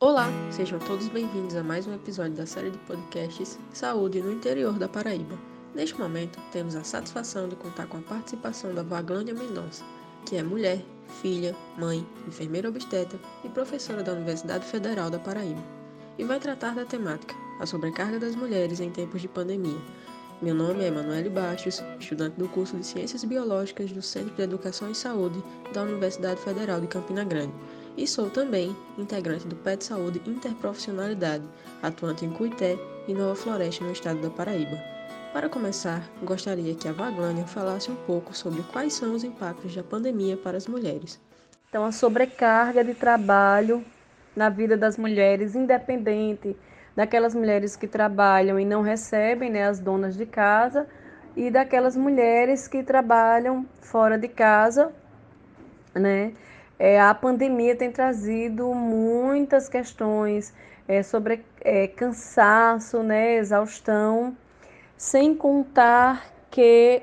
Olá, sejam todos bem-vindos a mais um episódio da série de podcasts Saúde no interior da Paraíba. Neste momento, temos a satisfação de contar com a participação da Vaglânia Mendonça, que é mulher, filha, mãe, enfermeira obstetra e professora da Universidade Federal da Paraíba, e vai tratar da temática a sobrecarga das mulheres em tempos de pandemia. Meu nome é Emanuele Baixos, estudante do curso de Ciências Biológicas do Centro de Educação e Saúde da Universidade Federal de Campina Grande e sou também integrante do PET Saúde Interprofissionalidade, atuante em Cuité e Nova Floresta, no estado da Paraíba. Para começar, gostaria que a Vaglânia falasse um pouco sobre quais são os impactos da pandemia para as mulheres. Então, a sobrecarga de trabalho na vida das mulheres, independente daquelas mulheres que trabalham e não recebem, né, as donas de casa, e daquelas mulheres que trabalham fora de casa, né, é, a pandemia tem trazido muitas questões é, sobre é, cansaço, né, exaustão, sem contar que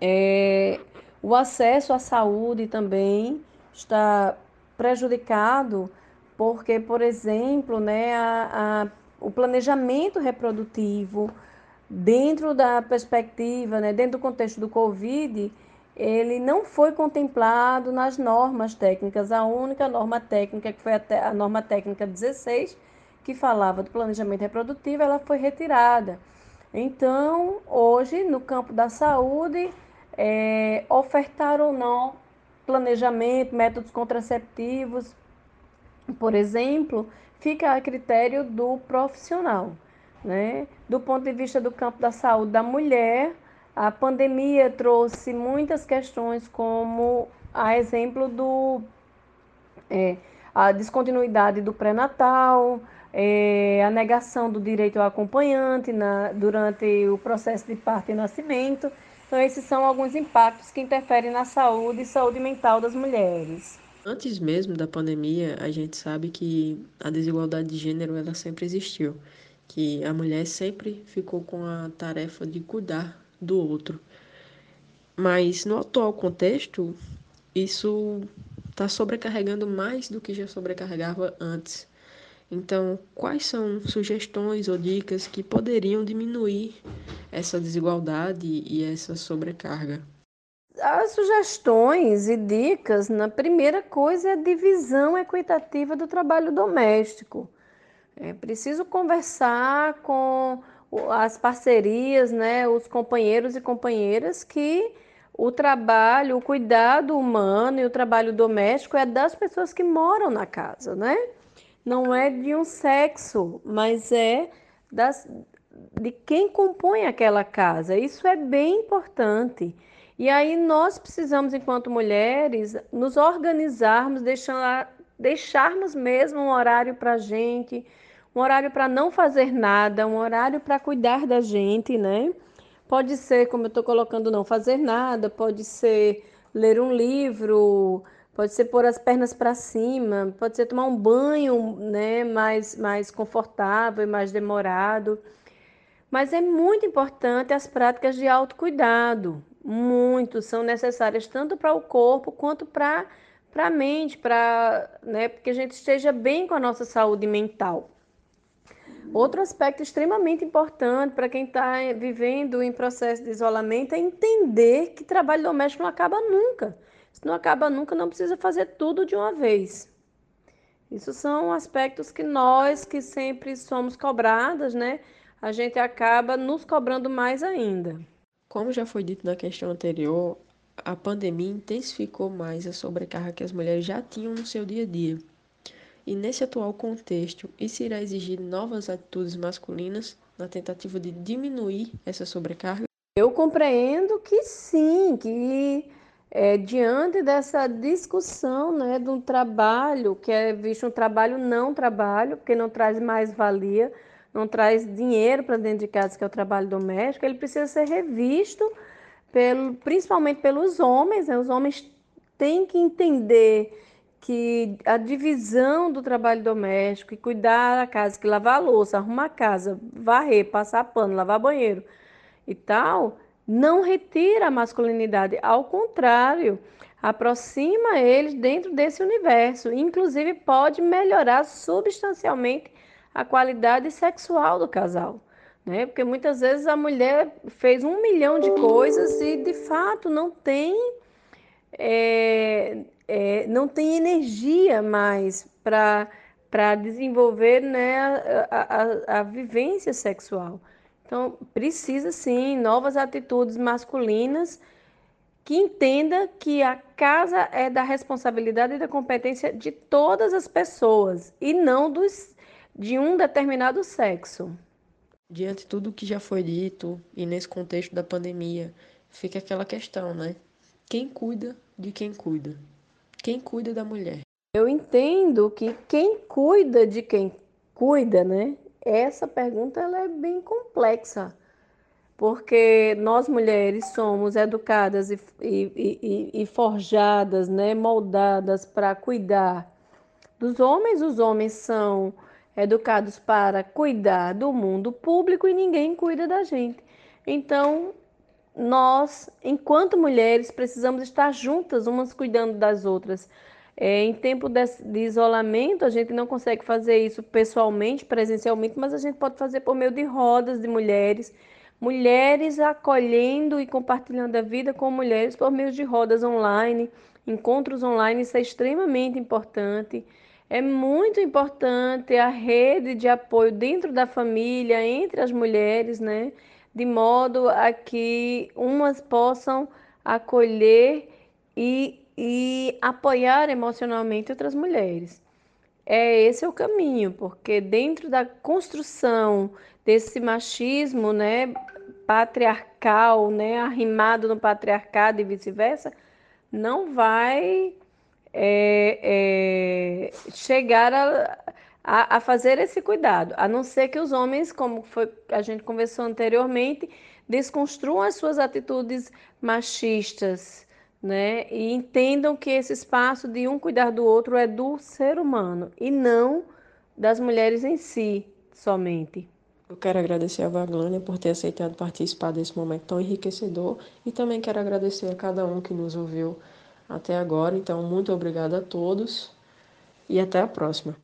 é, o acesso à saúde também está prejudicado, porque, por exemplo, né, a, a, o planejamento reprodutivo, dentro da perspectiva, né, dentro do contexto do Covid, ele não foi contemplado nas normas técnicas. A única norma técnica, que foi a, a norma técnica 16, que falava do planejamento reprodutivo, ela foi retirada. Então, hoje, no campo da saúde, é, ofertar ou não planejamento, métodos contraceptivos, por exemplo, fica a critério do profissional. Né? Do ponto de vista do campo da saúde da mulher, a pandemia trouxe muitas questões, como a exemplo do é, a descontinuidade do pré-natal, é, a negação do direito ao acompanhante na, durante o processo de parto e nascimento. Então, esses são alguns impactos que interferem na saúde e saúde mental das mulheres. Antes mesmo da pandemia, a gente sabe que a desigualdade de gênero ela sempre existiu, que a mulher sempre ficou com a tarefa de cuidar do outro. Mas no atual contexto, isso está sobrecarregando mais do que já sobrecarregava antes. Então, quais são sugestões ou dicas que poderiam diminuir essa desigualdade e essa sobrecarga? As sugestões e dicas, na primeira coisa é a divisão equitativa do trabalho doméstico. É preciso conversar com as parcerias, né, os companheiros e companheiras que o trabalho, o cuidado humano e o trabalho doméstico é das pessoas que moram na casa, né? Não é de um sexo, mas é das, de quem compõe aquela casa. Isso é bem importante. E aí nós precisamos, enquanto mulheres, nos organizarmos, deixar, deixarmos mesmo um horário para a gente, um horário para não fazer nada, um horário para cuidar da gente, né? Pode ser, como eu estou colocando, não fazer nada, pode ser ler um livro, pode ser pôr as pernas para cima, pode ser tomar um banho né, mais, mais confortável e mais demorado. Mas é muito importante as práticas de autocuidado, muito, são necessárias tanto para o corpo quanto para a mente, para né, que a gente esteja bem com a nossa saúde mental. Outro aspecto extremamente importante para quem está vivendo em processo de isolamento é entender que trabalho doméstico não acaba nunca. Se não acaba nunca, não precisa fazer tudo de uma vez. Isso são aspectos que nós, que sempre somos cobradas, né? A gente acaba nos cobrando mais ainda. Como já foi dito na questão anterior, a pandemia intensificou mais a sobrecarga que as mulheres já tinham no seu dia a dia. E nesse atual contexto, isso irá exigir novas atitudes masculinas na tentativa de diminuir essa sobrecarga? Eu compreendo que sim, que é, diante dessa discussão né, de um trabalho que é visto um trabalho não trabalho, porque não traz mais valia, não traz dinheiro para dentro de casa, que é o trabalho doméstico, ele precisa ser revisto pelo, principalmente pelos homens. Né? Os homens têm que entender que a divisão do trabalho doméstico e cuidar da casa, que lavar a louça, arrumar a casa, varrer, passar pano, lavar banheiro e tal, não retira a masculinidade. Ao contrário, aproxima eles dentro desse universo, inclusive pode melhorar substancialmente a qualidade sexual do casal. Né? Porque muitas vezes a mulher fez um milhão de coisas e de fato não tem é, é, não tem energia mais para para desenvolver né, a, a, a vivência sexual. Então, precisa sim novas atitudes masculinas que entenda que a casa é da responsabilidade e da competência de todas as pessoas e não dos, de um determinado sexo. Diante de tudo que já foi dito e nesse contexto da pandemia, fica aquela questão, né? Quem cuida de quem cuida? Quem cuida da mulher? Eu entendo que quem cuida de quem cuida, né? Essa pergunta ela é bem complexa porque nós mulheres somos educadas e, e, e, e forjadas, né, moldadas para cuidar dos homens, os homens são educados para cuidar do mundo público e ninguém cuida da gente. Então, nós, enquanto mulheres, precisamos estar juntas, umas cuidando das outras. É, em tempo de, de, isolamento, a gente não consegue fazer isso pessoalmente, presencialmente, mas a gente pode fazer por meio de rodas de mulheres mulheres acolhendo e compartilhando a vida com mulheres por meio de rodas online, encontros online, isso é extremamente importante. É muito importante a rede de apoio dentro da família, entre as mulheres, né? De modo a que umas possam acolher e, e apoiar emocionalmente outras mulheres. É esse é o caminho, porque dentro da construção desse machismo, né, patriarcal, né, arrimado no patriarcado e vice-versa, não vai é, é, chegar a, a, a, fazer esse cuidado, a não ser que os homens, como foi, a gente conversou anteriormente, desconstruam as suas atitudes machistas, né, e entendam que esse espaço de um cuidar do outro é do ser humano e não das mulheres em si somente. Eu quero agradecer a Vaglânia por ter aceitado participar desse momento tão enriquecedor e também quero agradecer a cada um que nos ouviu até agora. Então, muito obrigada a todos e até a próxima.